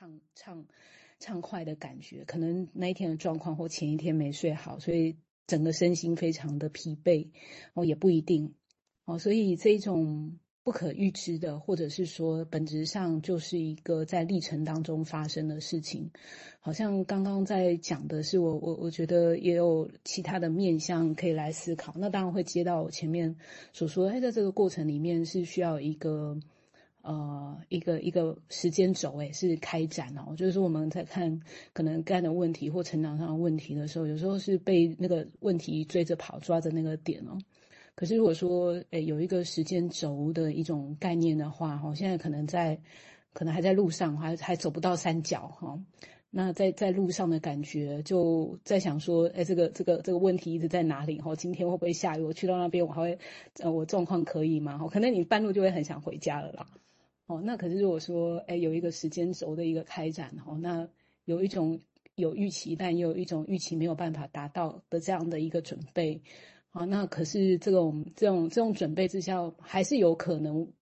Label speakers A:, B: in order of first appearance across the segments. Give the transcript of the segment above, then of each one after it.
A: 畅畅畅快的感觉，可能那一天的状况或前一天没睡好，所以整个身心非常的疲惫，哦，也不一定，哦，所以这种。不可预知的，或者是说本质上就是一个在历程当中发生的事情，好像刚刚在讲的是我我我觉得也有其他的面向可以来思考。那当然会接到我前面所说，哎，在这个过程里面是需要一个呃一个一个时间轴，哎，是开展哦。就是说我们在看可能干的问题或成长上的问题的时候，有时候是被那个问题追着跑，抓着那个点哦。可是如果说，诶，有一个时间轴的一种概念的话，哈，现在可能在，可能还在路上，还还走不到山脚，哈。那在在路上的感觉，就在想说，诶，这个这个这个问题一直在哪里？哈，今天会不会下雨？我去到那边，我还会，呃，我状况可以吗？哈，可能你半路就会很想回家了啦。哦，那可是如果说，诶，有一个时间轴的一个开展，哦，那有一种有预期，但也有一种预期没有办法达到的这样的一个准备。好，那可是这种这种这种准备之下，还是有可能，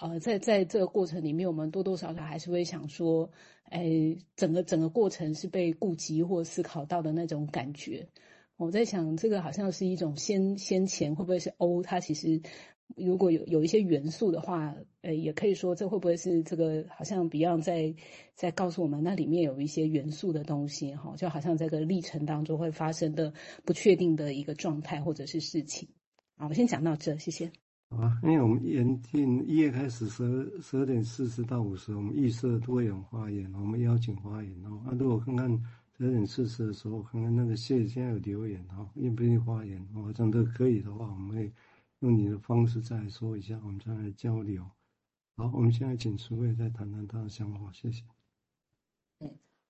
A: 呃，在在这个过程里面，我们多多少少还是会想说，哎，整个整个过程是被顾及或思考到的那种感觉。我在想，这个好像是一种先先前会不会是欧？它其实。如果有有一些元素的话，呃，也可以说这会不会是这个？好像 Beyond 在在告诉我们，那里面有一些元素的东西，哈，就好像这个历程当中会发生的不确定的一个状态或者是事情。好，我先讲到这，谢谢。
B: 好啊，因为我们原定一月开始十二十二点四十到五十，我们预设多元发言，我们邀请发言哦。那，如果看看十二点四十的时候，看看那个谢现在有留言哈，愿不愿意发言？哦，真的可以的话，我们会。用你的方式再说一下，我们再来交流。好，我们现在请书卫再谈谈他的想法，谢谢。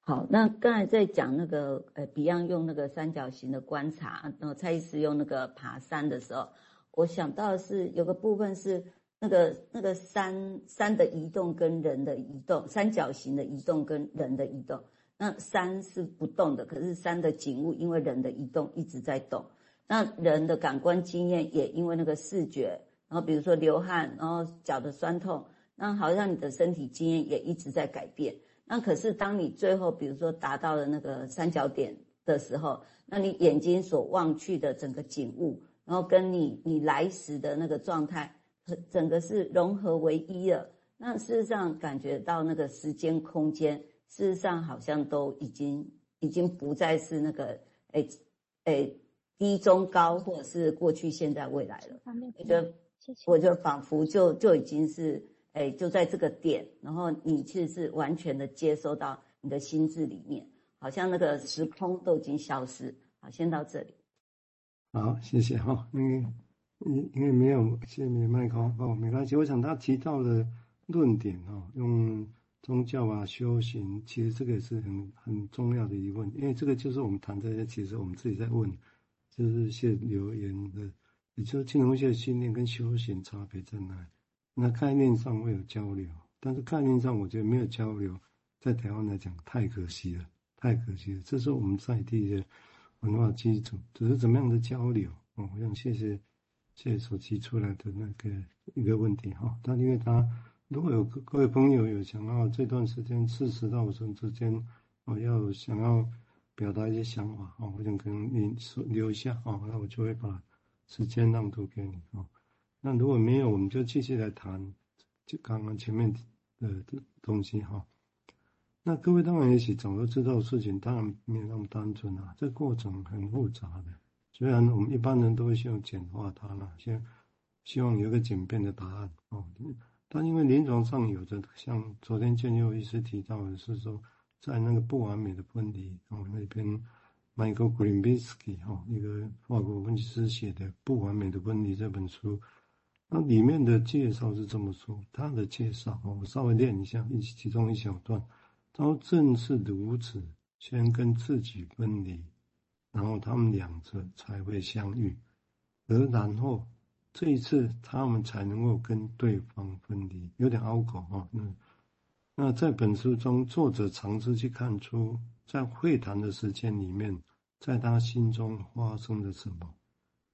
C: 好，那刚才在讲那个呃，Beyond 用那个三角形的观察，然后蔡医师用那个爬山的时候，我想到的是有个部分是那个那个山山的移动跟人的移动，三角形的移动跟人的移动。那山是不动的，可是山的景物因为人的移动一直在动。那人的感官经验也因为那个视觉，然后比如说流汗，然后脚的酸痛，那好像你的身体经验也一直在改变。那可是当你最后比如说达到了那个三角点的时候，那你眼睛所望去的整个景物，然后跟你你来时的那个状态，整个是融合为一了。那事实上感觉到那个时间空间，事实上好像都已经已经不再是那个诶诶。低中高，或者是过去、现在、未来了。我觉得，我就仿佛就就已经是，哎，就在这个点，然后你其实是完全的接收到你的心智里面，好像那个时空都已经消失。好，先到这里。
B: 好，谢谢哈。因为，因因为没有谢谢麦克哦，没关系。我想他提到的论点哦，用宗教啊、修行，其实这个也是很很重要的疑问，因为这个就是我们谈这些，其实我们自己在问。就是写留言的，也就是金融学训练跟修行差别在哪里？那概念上会有交流，但是概念上我觉得没有交流，在台湾来讲太可惜了，太可惜了。这是我们在地的文化基础，只是怎么样的交流？哦，我想谢谢谢谢所提出来的那个一个问题哈。但因为他如果有各位朋友有想要这段时间四十到五十之间，我要想要。表达一些想法啊，我想跟你说留一下啊，那我就会把时间让渡给你啊。那如果没有，我们就继续来谈，就刚刚前面的东西哈。那各位当然也许早就知道事情，当然没有那么单纯啊，这过程很复杂的。虽然我们一般人都会希望简化它了，先希望有个简便的答案哦。但因为临床上有着像昨天建佑医师提到的是说。在那个不完美的分离哦，那边，Michael Greenbisky 哈，一个法国分析师写的《不完美的分离》这本书，那里面的介绍是这么说，他的介绍哦，我稍微念一下，一其中一小段，他说正是如此，先跟自己分离，然后他们两者才会相遇，而然后这一次他们才能够跟对方分离，有点拗口哈，那。那在本书中，作者尝试去看出，在会谈的时间里面，在他心中发生了什么，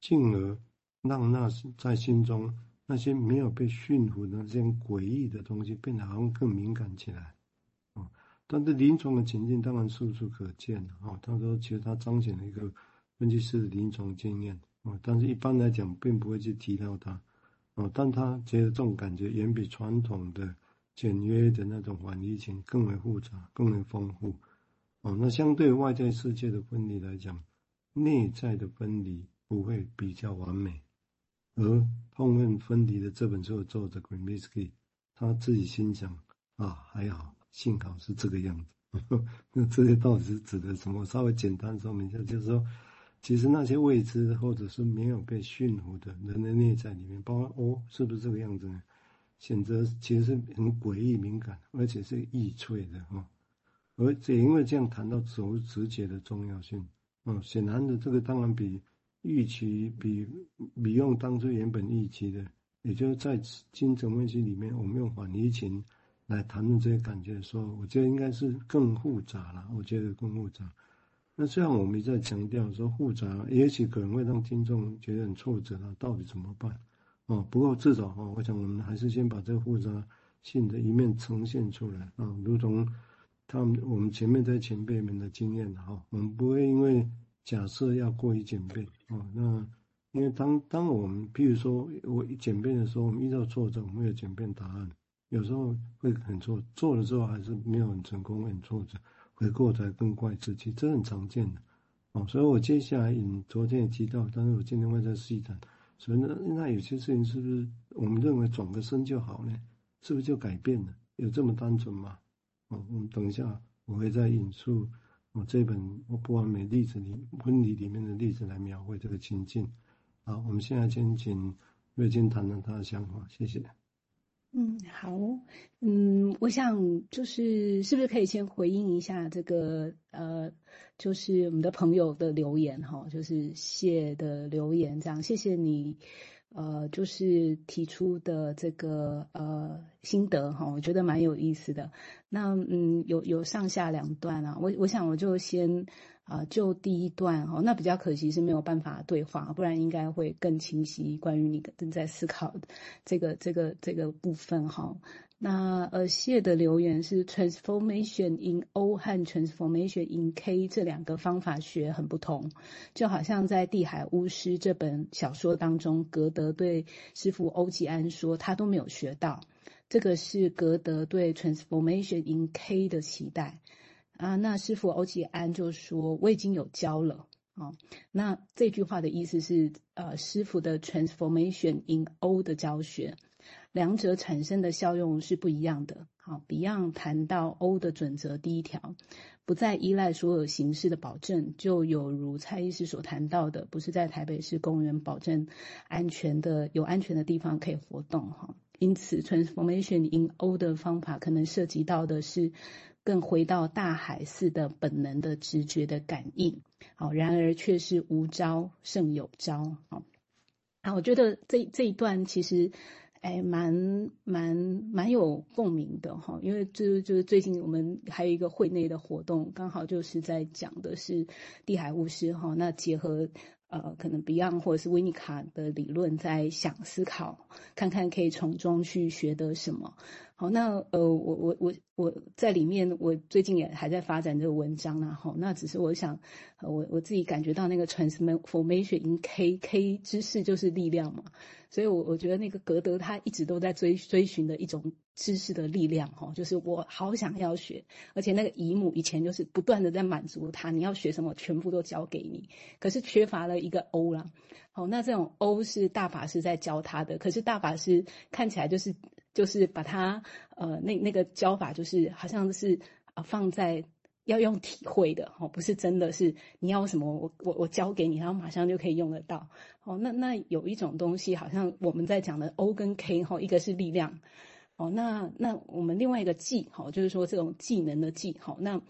B: 进而让那在心中那些没有被驯服的那些诡异的东西变得好像更敏感起来。啊，但是临床的情境当然处处可见啊。他说，其实他彰显了一个分析师的临床经验啊，但是一般来讲并不会去提到他啊。但他觉得这种感觉远比传统的简约的那种反移情更为复杂、更为丰富哦。那相对外在世界的分离来讲，内在的分离不会比较完美。而痛恨分离的这本书的作者 Greenbisky 他自己心想啊，还好，幸好是这个样子。那这些到底是指的什么？稍微简单说明一下，就是说，其实那些未知或者是没有被驯服的人的内在里面，包括哦，是不是这个样子呢？选择其实是很诡异、敏感，而且是易脆的哈。而且因为这样谈到走直觉的重要性，嗯，显然的，这个当然比预期比比用当初原本预期的，也就是在精神分析里面，我们用反移情来谈论这些感觉的时候，我觉得应该是更复杂了。我觉得更复杂。那虽然我们一再强调说复杂，也许可能会让听众觉得很挫折了，到底怎么办？哦，不过至少哈，我想我们还是先把这个复杂性的一面呈现出来啊，如同他们我们前面在前辈们的经验哈，我们不会因为假设要过于简便啊，那因为当当我们譬如说我一简便的时候，我们遇到挫折，我们有简便答案，有时候会很错，做了之后还是没有很成功，很挫折，回过头更怪自己，这很常见的啊。所以我接下来引昨天也提到，但是我今天会再细谈。所以呢，那有些事情是不是我们认为转个身就好呢？是不是就改变了？有这么单纯吗？哦，我们等一下我会再引述我这本我不完美例子里婚礼里面的例子来描绘这个情境。好，我们现在先请瑞金谈谈他的想法，谢谢。
A: 嗯，好，嗯，我想就是是不是可以先回应一下这个呃，就是我们的朋友的留言哈，就是谢的留言这样，谢谢你，呃，就是提出的这个呃心得哈，我觉得蛮有意思的。那嗯，有有上下两段啊，我我想我就先。啊，就第一段哈，那比较可惜是没有办法对话，不然应该会更清晰。关于你正在思考这个这个这个部分哈，那呃谢的留言是 transformation in O 和 transformation in K 这两个方法学很不同，就好像在《地海巫师》这本小说当中，格德对师父欧吉安说他都没有学到，这个是格德对 transformation in K 的期待。啊，那师傅欧吉安就说：“我已经有教了啊。”那这句话的意思是，呃，师傅的 transformation in O 的教学，两者产生的效用是不一样的。好，Beyond 谈到 O 的准则第一条，不再依赖所有形式的保证，就有如蔡医师所谈到的，不是在台北市公园保证安全的、有安全的地方可以活动哈。因此，transformation in O 的方法可能涉及到的是。更回到大海似的本能的直觉的感应，好，然而却是无招胜有招，好，啊，我觉得这这一段其实，哎，蛮蛮蛮有共鸣的哈，因为就就是最近我们还有一个会内的活动，刚好就是在讲的是地海巫师哈，那结合呃可能 Beyond 或者是维尼卡的理论，在想思考，看看可以从中去学得什么。好，那呃，我我我我在里面，我最近也还在发展这个文章啊。好，那只是我想，我我自己感觉到那个 transformation in K K 知识就是力量嘛，所以我我觉得那个格德他一直都在追追寻的一种知识的力量哈，就是我好想要学，而且那个姨母以前就是不断的在满足他，你要学什么全部都教给你，可是缺乏了一个 O 啦。好，那这种 O 是大法师在教他的，可是大法师看起来就是。就是把它，呃，那那个教法就是好像是啊，放在要用体会的哦，不是真的是你要什么，我我我教给你，然后马上就可以用得到。哦，那那有一种东西，好像我们在讲的 O 跟 K 哈，一个是力量，哦，那那我们另外一个技哈，就是说这种技能的技哈，那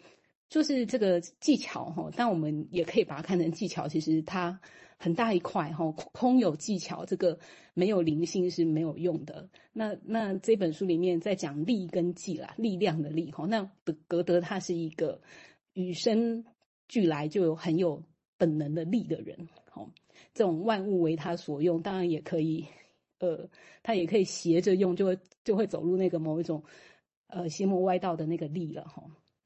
A: 就是这个技巧哈，但我们也可以把它看成技巧，其实它。很大一块哈，空有技巧，这个没有灵性是没有用的。那那这本书里面在讲力跟技啦，力量的力哈。那德格德他是一个与生俱来就有很有本能的力的人，好，这种万物为他所用，当然也可以，呃，他也可以斜着用，就会就会走入那个某一种呃邪魔歪道的那个力了哈。